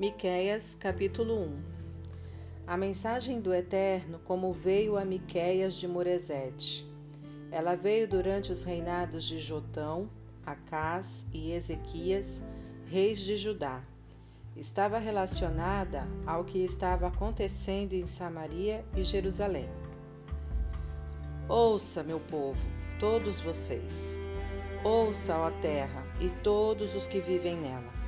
Miqueias, capítulo 1 A mensagem do Eterno como veio a Miqueias de Morezete. Ela veio durante os reinados de Jotão, Acás e Ezequias, reis de Judá. Estava relacionada ao que estava acontecendo em Samaria e Jerusalém. Ouça, meu povo, todos vocês. Ouça, ó terra, e todos os que vivem nela.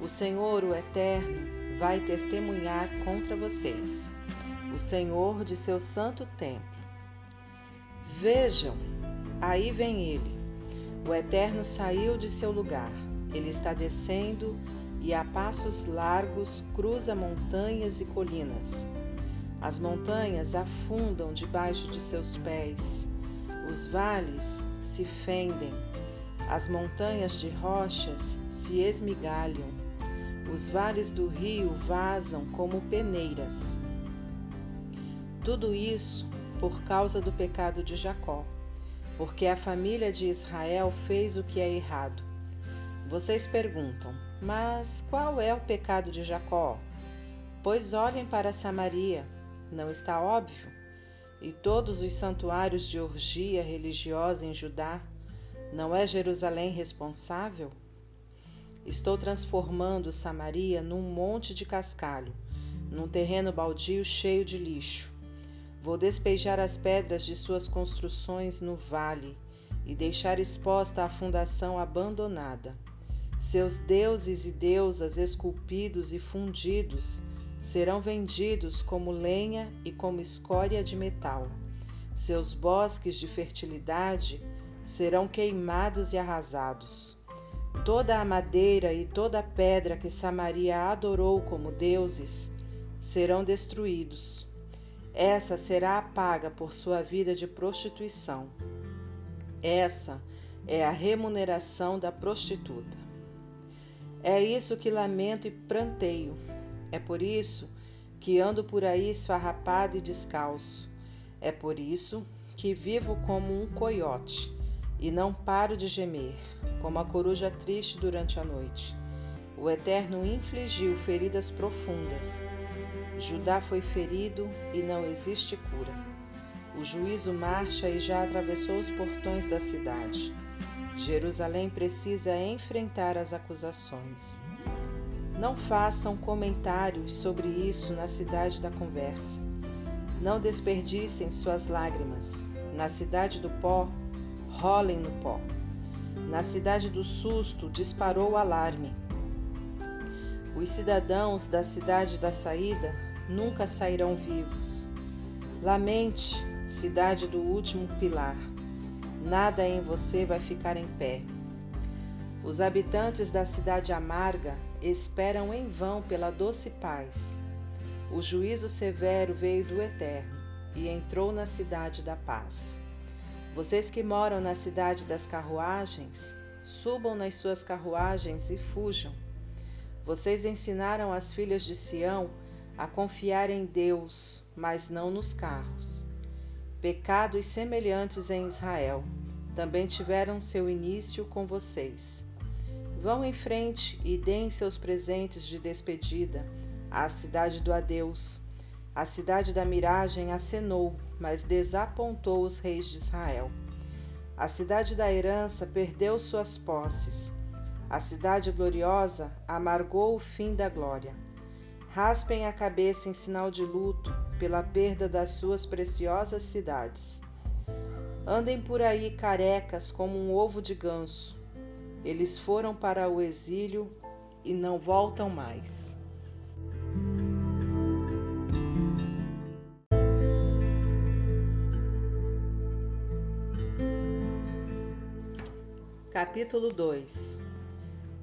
O Senhor, o Eterno, vai testemunhar contra vocês, o Senhor de seu santo templo. Vejam, aí vem ele. O Eterno saiu de seu lugar. Ele está descendo e a passos largos cruza montanhas e colinas. As montanhas afundam debaixo de seus pés, os vales se fendem, as montanhas de rochas se esmigalham os vales do rio vazam como peneiras. Tudo isso por causa do pecado de Jacó, porque a família de Israel fez o que é errado. Vocês perguntam, mas qual é o pecado de Jacó? Pois olhem para Samaria, não está óbvio? E todos os santuários de orgia religiosa em Judá, não é Jerusalém responsável? Estou transformando Samaria num monte de cascalho, num terreno baldio cheio de lixo. Vou despejar as pedras de suas construções no vale e deixar exposta a fundação abandonada. Seus deuses e deusas esculpidos e fundidos serão vendidos como lenha e como escória de metal. Seus bosques de fertilidade serão queimados e arrasados. Toda a madeira e toda a pedra que Samaria adorou como deuses serão destruídos. Essa será a paga por sua vida de prostituição. Essa é a remuneração da prostituta. É isso que lamento e pranteio. É por isso que ando por aí esfarrapado e descalço. É por isso que vivo como um coiote e não paro de gemer, como a coruja triste durante a noite. O Eterno infligiu feridas profundas. Judá foi ferido e não existe cura. O juízo marcha e já atravessou os portões da cidade. Jerusalém precisa enfrentar as acusações. Não façam comentários sobre isso na cidade da conversa. Não desperdicem suas lágrimas. Na cidade do pó, rolem no pó. Na cidade do susto disparou o alarme. Os cidadãos da cidade da saída nunca sairão vivos. Lamente, cidade do último pilar. Nada em você vai ficar em pé. Os habitantes da cidade amarga esperam em vão pela doce paz. O juízo severo veio do Eterno e entrou na cidade da paz. Vocês que moram na cidade das carruagens, subam nas suas carruagens e fujam. Vocês ensinaram as filhas de Sião a confiar em Deus, mas não nos carros. Pecados semelhantes em Israel também tiveram seu início com vocês. Vão em frente e deem seus presentes de despedida à cidade do adeus. A cidade da miragem acenou mas desapontou os reis de Israel. A cidade da herança perdeu suas posses. A cidade gloriosa amargou o fim da glória. Raspem a cabeça em sinal de luto pela perda das suas preciosas cidades. Andem por aí carecas como um ovo de ganso. Eles foram para o exílio e não voltam mais. Capítulo 2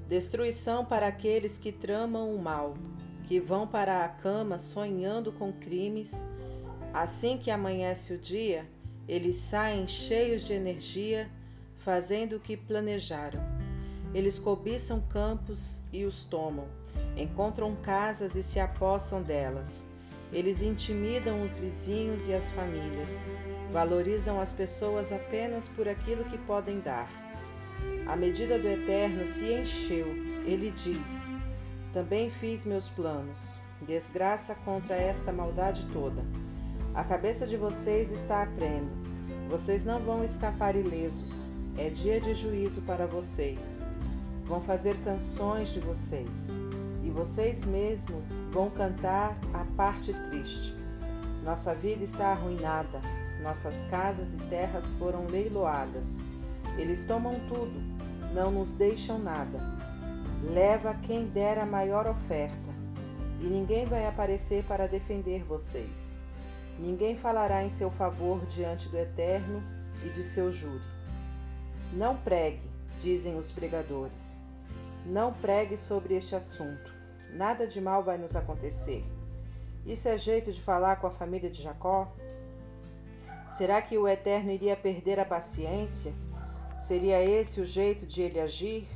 Destruição para aqueles que tramam o mal, que vão para a cama sonhando com crimes. Assim que amanhece o dia, eles saem cheios de energia, fazendo o que planejaram. Eles cobiçam campos e os tomam, encontram casas e se apossam delas. Eles intimidam os vizinhos e as famílias, valorizam as pessoas apenas por aquilo que podem dar a medida do Eterno se encheu. Ele diz: Também fiz meus planos, desgraça contra esta maldade toda. A cabeça de vocês está a prêmio. Vocês não vão escapar ilesos. É dia de juízo para vocês. Vão fazer canções de vocês. E vocês mesmos vão cantar a parte triste. Nossa vida está arruinada. Nossas casas e terras foram leiloadas. Eles tomam tudo, não nos deixam nada. Leva quem der a maior oferta, e ninguém vai aparecer para defender vocês. Ninguém falará em seu favor diante do Eterno e de seu júri. Não pregue, dizem os pregadores. Não pregue sobre este assunto. Nada de mal vai nos acontecer. Isso é jeito de falar com a família de Jacó? Será que o Eterno iria perder a paciência? Seria esse o jeito de ele agir?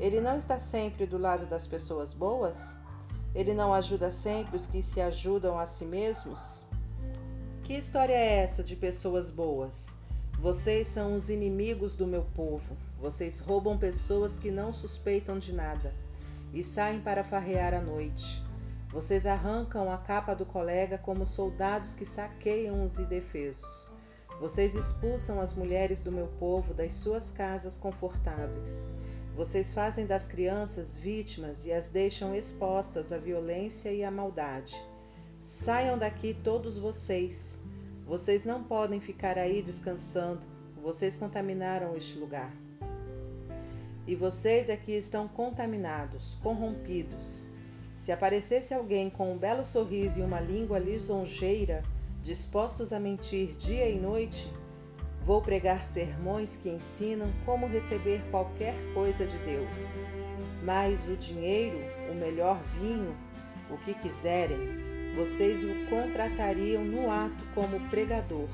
Ele não está sempre do lado das pessoas boas? Ele não ajuda sempre os que se ajudam a si mesmos? Que história é essa de pessoas boas? Vocês são os inimigos do meu povo. Vocês roubam pessoas que não suspeitam de nada e saem para farrear à noite. Vocês arrancam a capa do colega como soldados que saqueiam os indefesos. Vocês expulsam as mulheres do meu povo das suas casas confortáveis. Vocês fazem das crianças vítimas e as deixam expostas à violência e à maldade. Saiam daqui todos vocês. Vocês não podem ficar aí descansando. Vocês contaminaram este lugar. E vocês aqui estão contaminados, corrompidos. Se aparecesse alguém com um belo sorriso e uma língua lisonjeira, dispostos a mentir dia e noite, vou pregar sermões que ensinam como receber qualquer coisa de Deus. Mas o dinheiro, o melhor vinho, o que quiserem, vocês o contratariam no ato como pregador.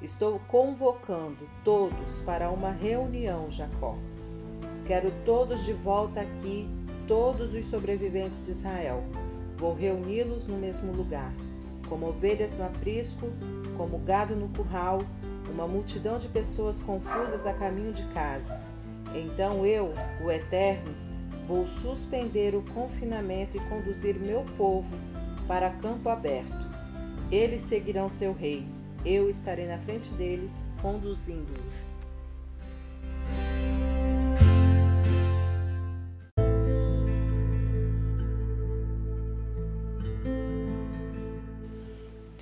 Estou convocando todos para uma reunião, Jacó. Quero todos de volta aqui todos os sobreviventes de Israel. Vou reuni-los no mesmo lugar, como ovelhas no aprisco, como gado no curral, uma multidão de pessoas confusas a caminho de casa. Então eu, o Eterno, vou suspender o confinamento e conduzir meu povo para campo aberto. Eles seguirão seu rei. Eu estarei na frente deles, conduzindo-os.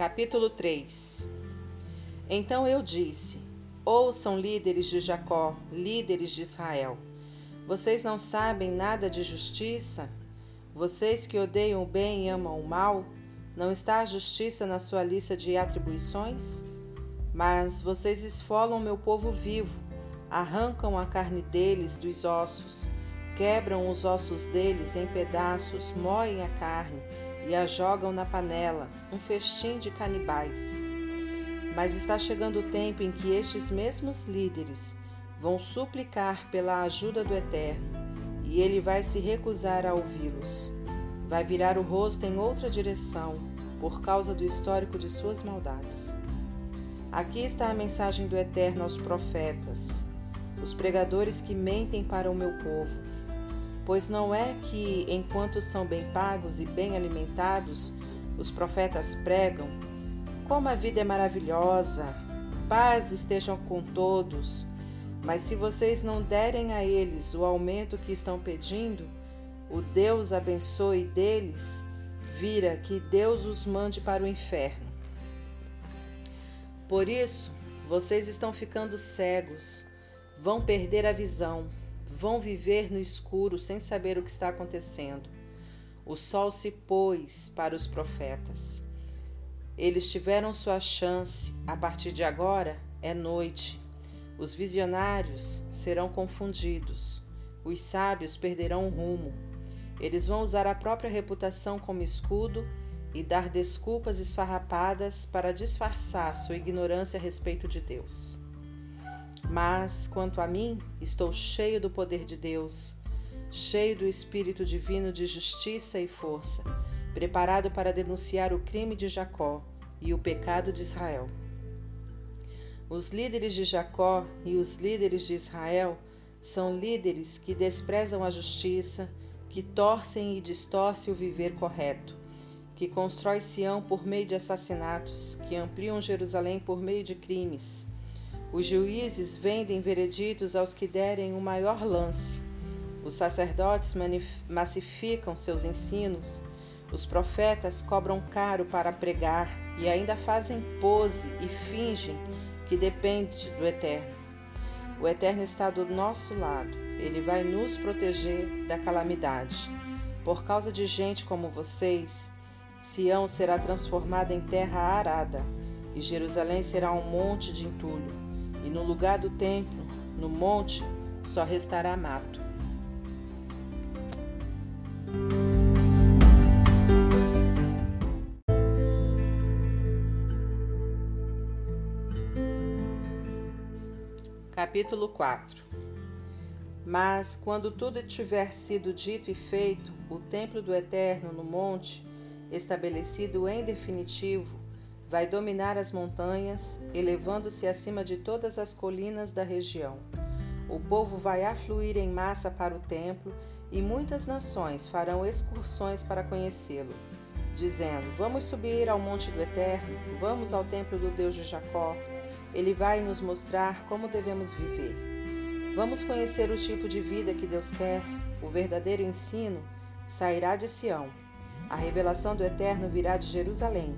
Capítulo 3 Então eu disse: Ouçam, líderes de Jacó, líderes de Israel. Vocês não sabem nada de justiça? Vocês que odeiam o bem e amam o mal? Não está a justiça na sua lista de atribuições? Mas vocês esfolam meu povo vivo, arrancam a carne deles dos ossos, quebram os ossos deles em pedaços, moem a carne e a jogam na panela, um festim de canibais. Mas está chegando o tempo em que estes mesmos líderes vão suplicar pela ajuda do Eterno, e ele vai se recusar a ouvi-los. Vai virar o rosto em outra direção, por causa do histórico de suas maldades. Aqui está a mensagem do Eterno aos profetas, os pregadores que mentem para o meu povo Pois não é que, enquanto são bem pagos e bem alimentados, os profetas pregam: Como a vida é maravilhosa, paz estejam com todos. Mas se vocês não derem a eles o aumento que estão pedindo, o Deus abençoe deles, vira que Deus os mande para o inferno. Por isso, vocês estão ficando cegos, vão perder a visão vão viver no escuro sem saber o que está acontecendo. O sol se pôs para os profetas. Eles tiveram sua chance, a partir de agora é noite. Os visionários serão confundidos, os sábios perderão o rumo. Eles vão usar a própria reputação como escudo e dar desculpas esfarrapadas para disfarçar sua ignorância a respeito de Deus. Mas, quanto a mim, estou cheio do poder de Deus, cheio do Espírito Divino de justiça e força, preparado para denunciar o crime de Jacó e o pecado de Israel. Os líderes de Jacó e os líderes de Israel são líderes que desprezam a justiça, que torcem e distorcem o viver correto, que constrói Sião por meio de assassinatos, que ampliam Jerusalém por meio de crimes. Os juízes vendem vereditos aos que derem o maior lance. Os sacerdotes massificam seus ensinos. Os profetas cobram caro para pregar e ainda fazem pose e fingem que depende do Eterno. O Eterno está do nosso lado. Ele vai nos proteger da calamidade. Por causa de gente como vocês, Sião será transformada em terra arada, e Jerusalém será um monte de entulho, e no lugar do templo, no monte, só restará mato. Capítulo 4 Mas, quando tudo tiver sido dito e feito, o templo do Eterno no monte, estabelecido em definitivo, vai dominar as montanhas, elevando-se acima de todas as colinas da região. O povo vai afluir em massa para o templo e muitas nações farão excursões para conhecê-lo, dizendo: Vamos subir ao monte do Eterno, vamos ao templo do Deus de Jacó ele vai nos mostrar como devemos viver. Vamos conhecer o tipo de vida que Deus quer. O verdadeiro ensino sairá de Sião. A revelação do Eterno virá de Jerusalém.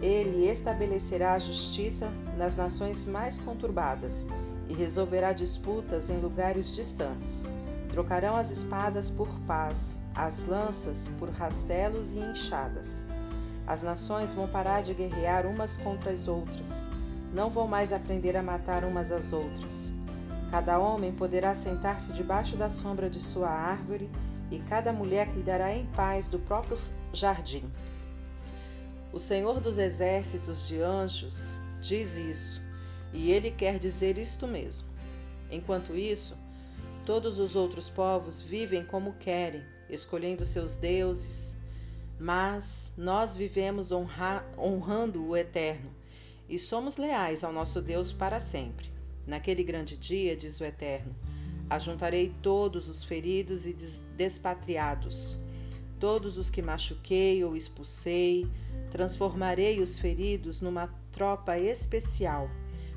Ele estabelecerá a justiça nas nações mais conturbadas e resolverá disputas em lugares distantes. Trocarão as espadas por paz, as lanças por rastelos e enxadas. As nações vão parar de guerrear umas contra as outras não vão mais aprender a matar umas às outras. Cada homem poderá sentar-se debaixo da sombra de sua árvore e cada mulher cuidará em paz do próprio jardim. O Senhor dos exércitos de anjos diz isso, e ele quer dizer isto mesmo. Enquanto isso, todos os outros povos vivem como querem, escolhendo seus deuses, mas nós vivemos honra honrando o Eterno e somos leais ao nosso Deus para sempre. Naquele grande dia, diz o Eterno, ajuntarei todos os feridos e despatriados, todos os que machuquei ou expulsei, transformarei os feridos numa tropa especial.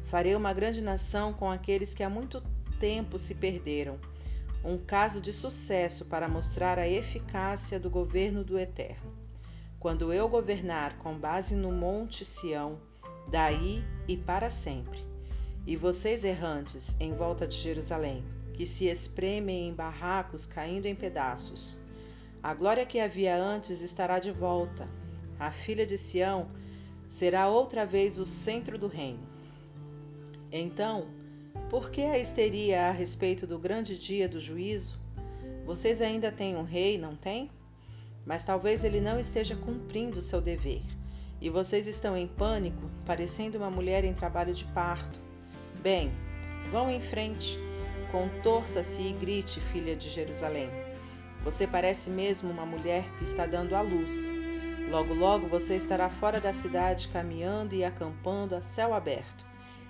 Farei uma grande nação com aqueles que há muito tempo se perderam. Um caso de sucesso para mostrar a eficácia do governo do Eterno. Quando eu governar com base no Monte Sião, daí e para sempre. E vocês errantes em volta de Jerusalém, que se espremem em barracos caindo em pedaços. A glória que havia antes estará de volta. A filha de Sião será outra vez o centro do reino. Então, por que a histeria a respeito do grande dia do juízo? Vocês ainda têm um rei, não têm? Mas talvez ele não esteja cumprindo seu dever e vocês estão em pânico, parecendo uma mulher em trabalho de parto. Bem, vão em frente, contorça-se e grite, filha de Jerusalém. Você parece mesmo uma mulher que está dando à luz. Logo, logo você estará fora da cidade, caminhando e acampando a céu aberto.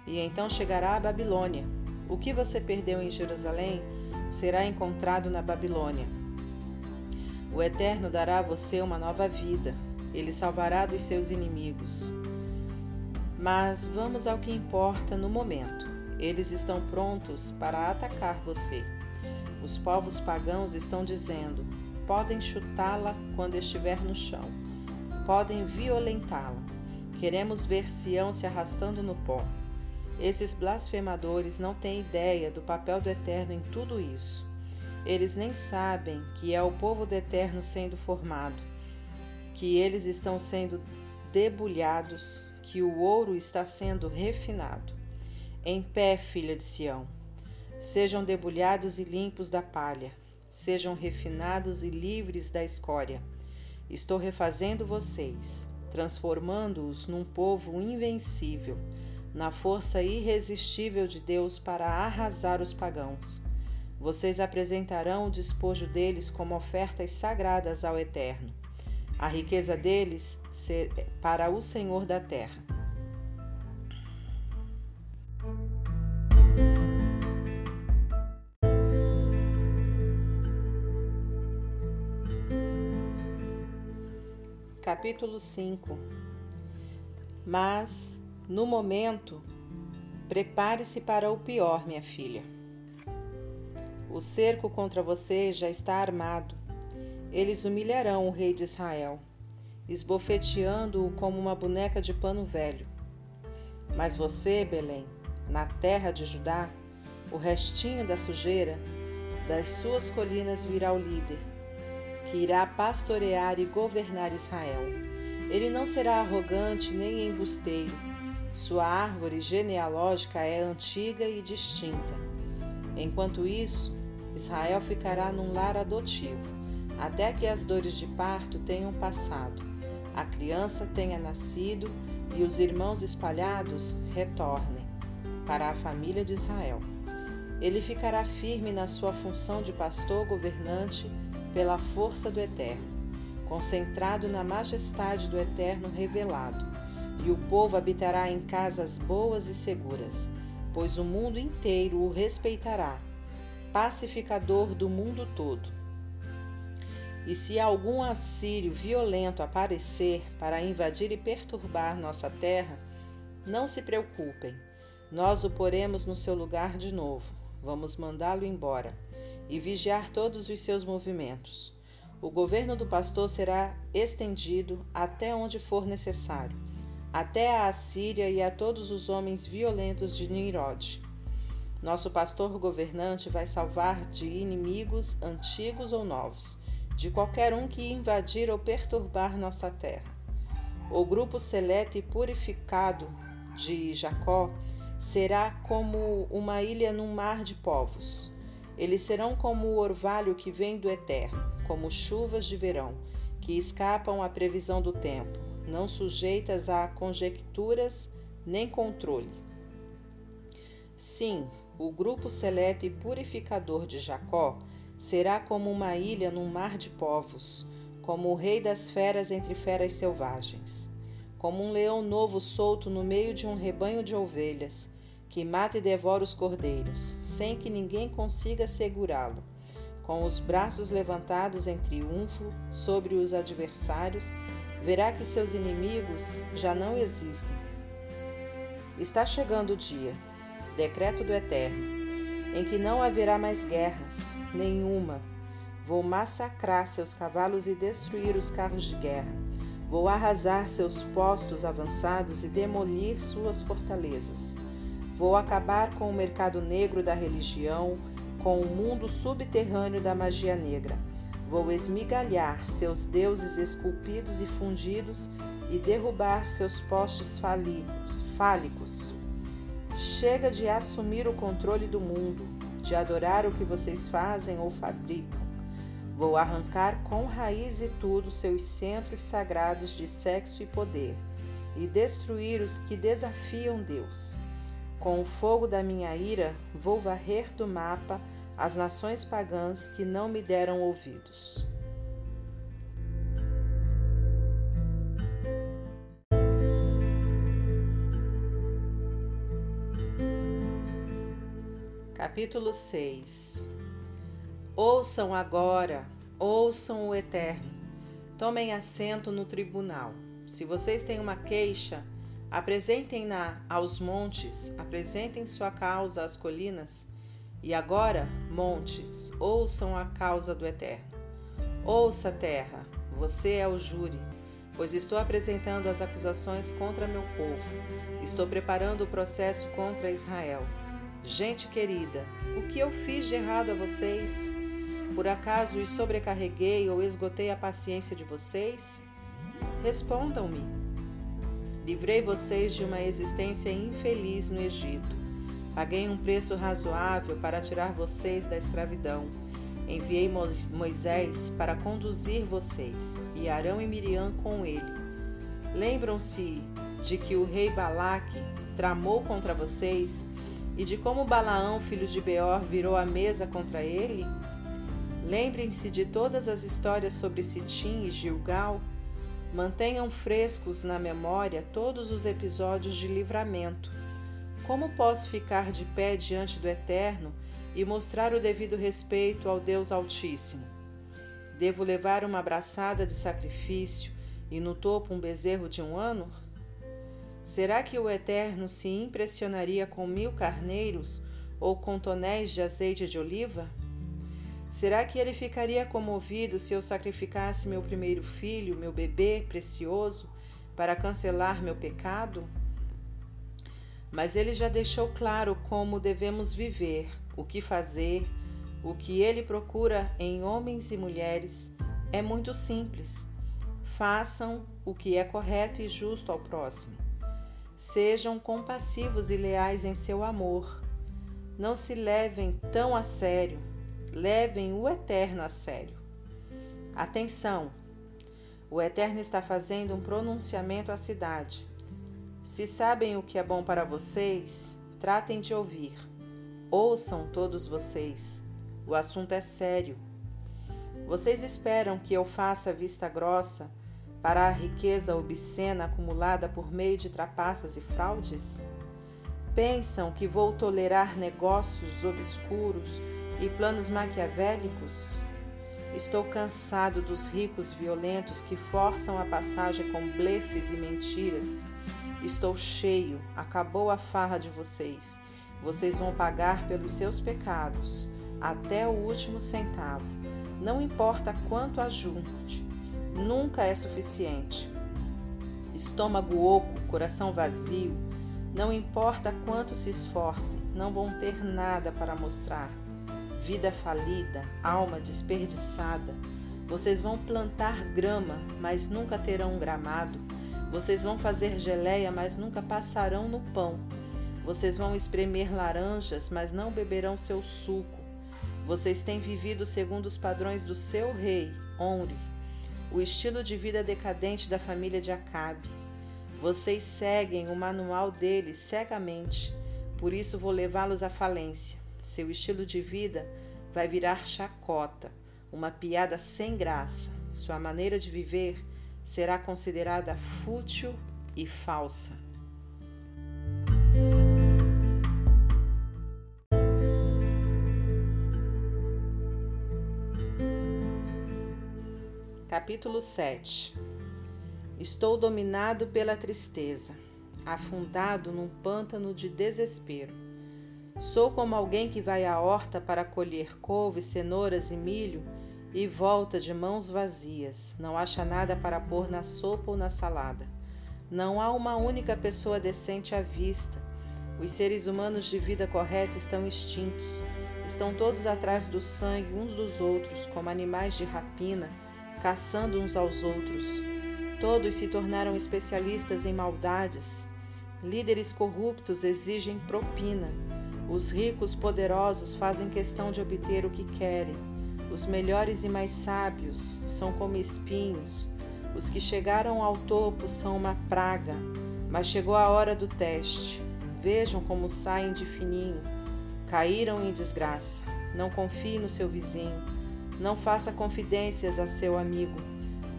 E então chegará a Babilônia. O que você perdeu em Jerusalém será encontrado na Babilônia. O Eterno dará a você uma nova vida, ele salvará dos seus inimigos. Mas vamos ao que importa no momento. Eles estão prontos para atacar você. Os povos pagãos estão dizendo: podem chutá-la quando estiver no chão, podem violentá-la. Queremos ver Sião se arrastando no pó. Esses blasfemadores não têm ideia do papel do Eterno em tudo isso. Eles nem sabem que é o povo do Eterno sendo formado que eles estão sendo debulhados, que o ouro está sendo refinado. Em pé, filha de Sião, sejam debulhados e limpos da palha, sejam refinados e livres da escória. Estou refazendo vocês, transformando-os num povo invencível, na força irresistível de Deus para arrasar os pagãos. Vocês apresentarão o despojo deles como ofertas sagradas ao Eterno a riqueza deles para o Senhor da terra. Capítulo 5 Mas, no momento, prepare-se para o pior, minha filha. O cerco contra você já está armado eles humilharão o rei de Israel, esbofeteando-o como uma boneca de pano velho. Mas você, Belém, na terra de Judá, o restinho da sujeira, das suas colinas virá o líder, que irá pastorear e governar Israel. Ele não será arrogante nem embusteiro. Sua árvore genealógica é antiga e distinta. Enquanto isso, Israel ficará num lar adotivo, até que as dores de parto tenham passado, a criança tenha nascido e os irmãos espalhados retornem para a família de Israel. Ele ficará firme na sua função de pastor governante pela força do Eterno, concentrado na majestade do Eterno revelado, e o povo habitará em casas boas e seguras, pois o mundo inteiro o respeitará pacificador do mundo todo. E se algum assírio violento aparecer para invadir e perturbar nossa terra, não se preocupem, nós o poremos no seu lugar de novo. Vamos mandá-lo embora e vigiar todos os seus movimentos. O governo do pastor será estendido até onde for necessário, até a Assíria e a todos os homens violentos de Nirod. Nosso pastor governante vai salvar de inimigos antigos ou novos, de qualquer um que invadir ou perturbar nossa terra. O grupo seleto e purificado de Jacó será como uma ilha num mar de povos. Eles serão como o orvalho que vem do eterno, como chuvas de verão, que escapam à previsão do tempo, não sujeitas a conjecturas nem controle. Sim, o grupo seleto e purificador de Jacó será como uma ilha num mar de povos, como o rei das feras entre feras selvagens, como um leão novo solto no meio de um rebanho de ovelhas, que mata e devora os cordeiros, sem que ninguém consiga segurá-lo, com os braços levantados em triunfo sobre os adversários, verá que seus inimigos já não existem. Está chegando o dia decreto do Eterno, em que não haverá mais guerras, nenhuma. Vou massacrar seus cavalos e destruir os carros de guerra. Vou arrasar seus postos avançados e demolir suas fortalezas. Vou acabar com o mercado negro da religião, com o mundo subterrâneo da magia negra. Vou esmigalhar seus deuses esculpidos e fundidos e derrubar seus postes fálicos. fálicos. Chega de assumir o controle do mundo, de adorar o que vocês fazem ou fabricam. Vou arrancar com raiz e tudo seus centros sagrados de sexo e poder, e destruir os que desafiam Deus. Com o fogo da minha ira, vou varrer do mapa as nações pagãs que não me deram ouvidos. Capítulo 6 Ouçam agora, ouçam o Eterno. Tomem assento no tribunal. Se vocês têm uma queixa, apresentem-na aos montes, apresentem sua causa às colinas. E agora, montes, ouçam a causa do Eterno. Ouça, terra, você é o júri, pois estou apresentando as acusações contra meu povo. Estou preparando o processo contra Israel. Gente querida, o que eu fiz de errado a vocês? Por acaso os sobrecarreguei ou esgotei a paciência de vocês? Respondam-me. Livrei vocês de uma existência infeliz no Egito. Paguei um preço razoável para tirar vocês da escravidão. Enviei Moisés para conduzir vocês, e Arão e Miriam com ele. Lembram-se de que o rei Balaque tramou contra vocês e de como Balaão, filho de Beor, virou a mesa contra ele? Lembrem-se de todas as histórias sobre Sitim e Gilgal. Mantenham frescos na memória todos os episódios de livramento. Como posso ficar de pé diante do Eterno e mostrar o devido respeito ao Deus Altíssimo? Devo levar uma abraçada de sacrifício e no topo um bezerro de um ano? Será que o Eterno se impressionaria com mil carneiros ou com tonéis de azeite de oliva? Será que ele ficaria comovido se eu sacrificasse meu primeiro filho, meu bebê precioso, para cancelar meu pecado? Mas ele já deixou claro como devemos viver, o que fazer, o que ele procura em homens e mulheres é muito simples. Façam o que é correto e justo ao próximo. Sejam compassivos e leais em seu amor. Não se levem tão a sério. Levem o eterno a sério. Atenção! O Eterno está fazendo um pronunciamento à cidade. Se sabem o que é bom para vocês, tratem de ouvir. Ouçam todos vocês. O assunto é sério. Vocês esperam que eu faça vista grossa para a riqueza obscena acumulada por meio de trapaças e fraudes? Pensam que vou tolerar negócios obscuros e planos maquiavélicos? Estou cansado dos ricos violentos que forçam a passagem com blefes e mentiras. Estou cheio, acabou a farra de vocês. Vocês vão pagar pelos seus pecados até o último centavo. Não importa quanto ajunte, nunca é suficiente. Estômago oco, coração vazio, não importa quanto se esforcem, não vão ter nada para mostrar. Vida falida, alma desperdiçada. Vocês vão plantar grama, mas nunca terão um gramado. Vocês vão fazer geleia, mas nunca passarão no pão. Vocês vão espremer laranjas, mas não beberão seu suco. Vocês têm vivido segundo os padrões do seu rei, Onre, o estilo de vida decadente da família de Acabe. Vocês seguem o manual dele cegamente, por isso vou levá-los à falência. Seu estilo de vida vai virar chacota, uma piada sem graça. Sua maneira de viver será considerada fútil e falsa. Capítulo 7 Estou dominado pela tristeza, afundado num pântano de desespero. Sou como alguém que vai à horta para colher couves, cenouras e milho e volta de mãos vazias. Não acha nada para pôr na sopa ou na salada. Não há uma única pessoa decente à vista. Os seres humanos de vida correta estão extintos. Estão todos atrás do sangue uns dos outros, como animais de rapina caçando uns aos outros. Todos se tornaram especialistas em maldades. Líderes corruptos exigem propina. Os ricos poderosos fazem questão de obter o que querem. Os melhores e mais sábios são como espinhos. Os que chegaram ao topo são uma praga, mas chegou a hora do teste. Vejam como saem de fininho. Caíram em desgraça. Não confie no seu vizinho. Não faça confidências a seu amigo.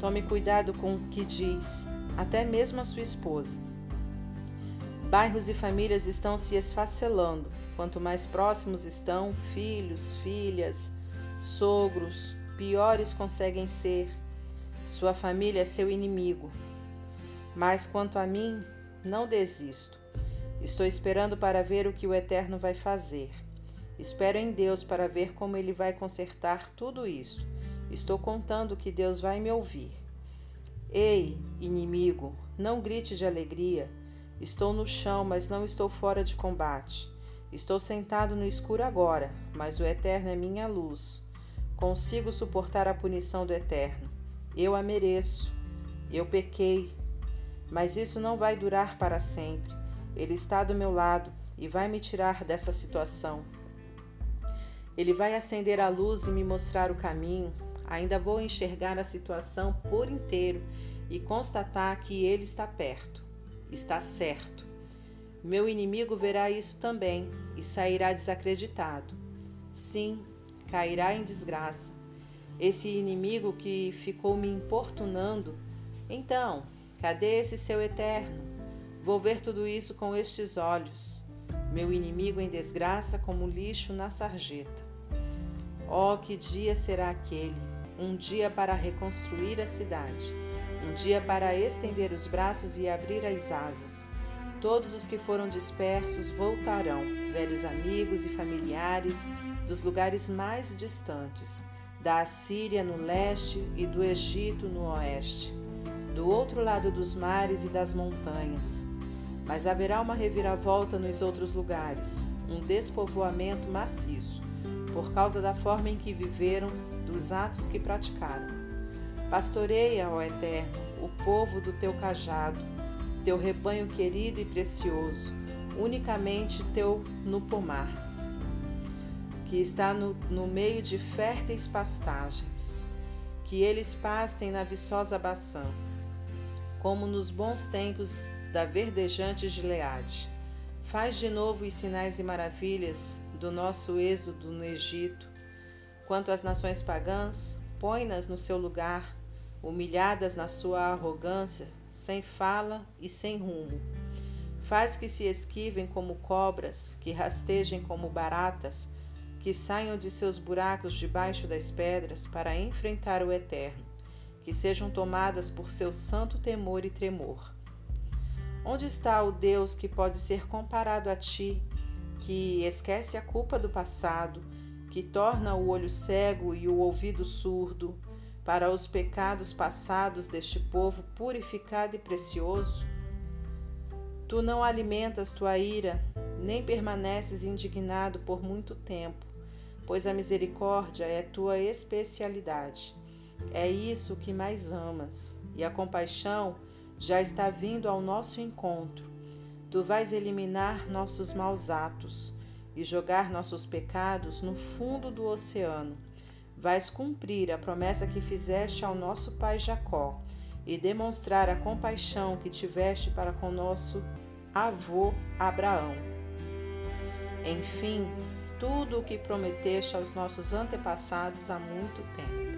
Tome cuidado com o que diz, até mesmo a sua esposa. Bairros e famílias estão se esfacelando. Quanto mais próximos estão, filhos, filhas, sogros, piores conseguem ser. Sua família é seu inimigo. Mas quanto a mim, não desisto. Estou esperando para ver o que o Eterno vai fazer. Espero em Deus para ver como Ele vai consertar tudo isso. Estou contando que Deus vai me ouvir. Ei, inimigo, não grite de alegria. Estou no chão, mas não estou fora de combate. Estou sentado no escuro agora, mas o Eterno é minha luz. Consigo suportar a punição do Eterno. Eu a mereço. Eu pequei. Mas isso não vai durar para sempre. Ele está do meu lado e vai me tirar dessa situação. Ele vai acender a luz e me mostrar o caminho. Ainda vou enxergar a situação por inteiro e constatar que ele está perto. Está certo. Meu inimigo verá isso também e sairá desacreditado. Sim, cairá em desgraça. Esse inimigo que ficou me importunando. Então, cadê esse seu eterno? Vou ver tudo isso com estes olhos. Meu inimigo em desgraça como lixo na sarjeta. Oh, que dia será aquele! Um dia para reconstruir a cidade. um dia para estender os braços e abrir as asas. Todos os que foram dispersos voltarão, velhos amigos e familiares dos lugares mais distantes, da Assíria no leste e do Egito no oeste, do outro lado dos mares e das montanhas. Mas haverá uma reviravolta nos outros lugares, um despovoamento maciço, por causa da forma em que viveram, dos atos que praticaram. Pastoreia, ó Eterno, o povo do teu cajado, teu rebanho querido e precioso, unicamente teu no pomar, que está no, no meio de férteis pastagens, que eles pastem na viçosa baçã, como nos bons tempos da verdejante Gileade. Faz de novo os sinais e maravilhas do nosso êxodo no Egito. Quanto às nações pagãs, põe-nas no seu lugar, humilhadas na sua arrogância, sem fala e sem rumo. Faz que se esquivem como cobras, que rastejem como baratas, que saiam de seus buracos debaixo das pedras para enfrentar o Eterno, que sejam tomadas por seu santo temor e tremor. Onde está o Deus que pode ser comparado a ti, que esquece a culpa do passado, que torna o olho cego e o ouvido surdo, para os pecados passados deste povo purificado e precioso? Tu não alimentas tua ira, nem permaneces indignado por muito tempo, pois a misericórdia é tua especialidade. É isso que mais amas, e a compaixão já está vindo ao nosso encontro. Tu vais eliminar nossos maus atos e jogar nossos pecados no fundo do oceano. Vais cumprir a promessa que fizeste ao nosso pai Jacó e demonstrar a compaixão que tiveste para com nosso avô Abraão. Enfim, tudo o que prometeste aos nossos antepassados há muito tempo.